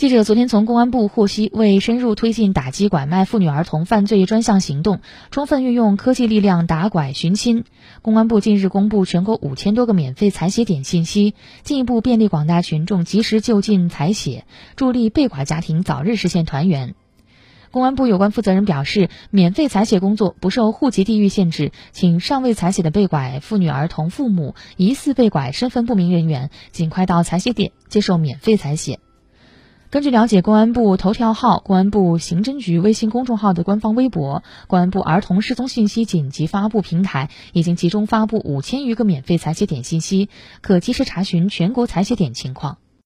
记者昨天从公安部获悉，为深入推进打击拐卖妇女儿童犯罪专项行动，充分运用科技力量打拐寻亲，公安部近日公布全国五千多个免费采血点信息，进一步便利广大群众及时就近采血，助力被拐家庭早日实现团圆。公安部有关负责人表示，免费采血工作不受户籍地域限制，请尚未采血的被拐妇女儿童父母、疑似被拐身份不明人员尽快到采血点接受免费采血。根据了解，公安部头条号、公安部刑侦局微信公众号的官方微博、公安部儿童失踪信息紧急发布平台已经集中发布五千余个免费采血点信息，可及时查询全国采血点情况。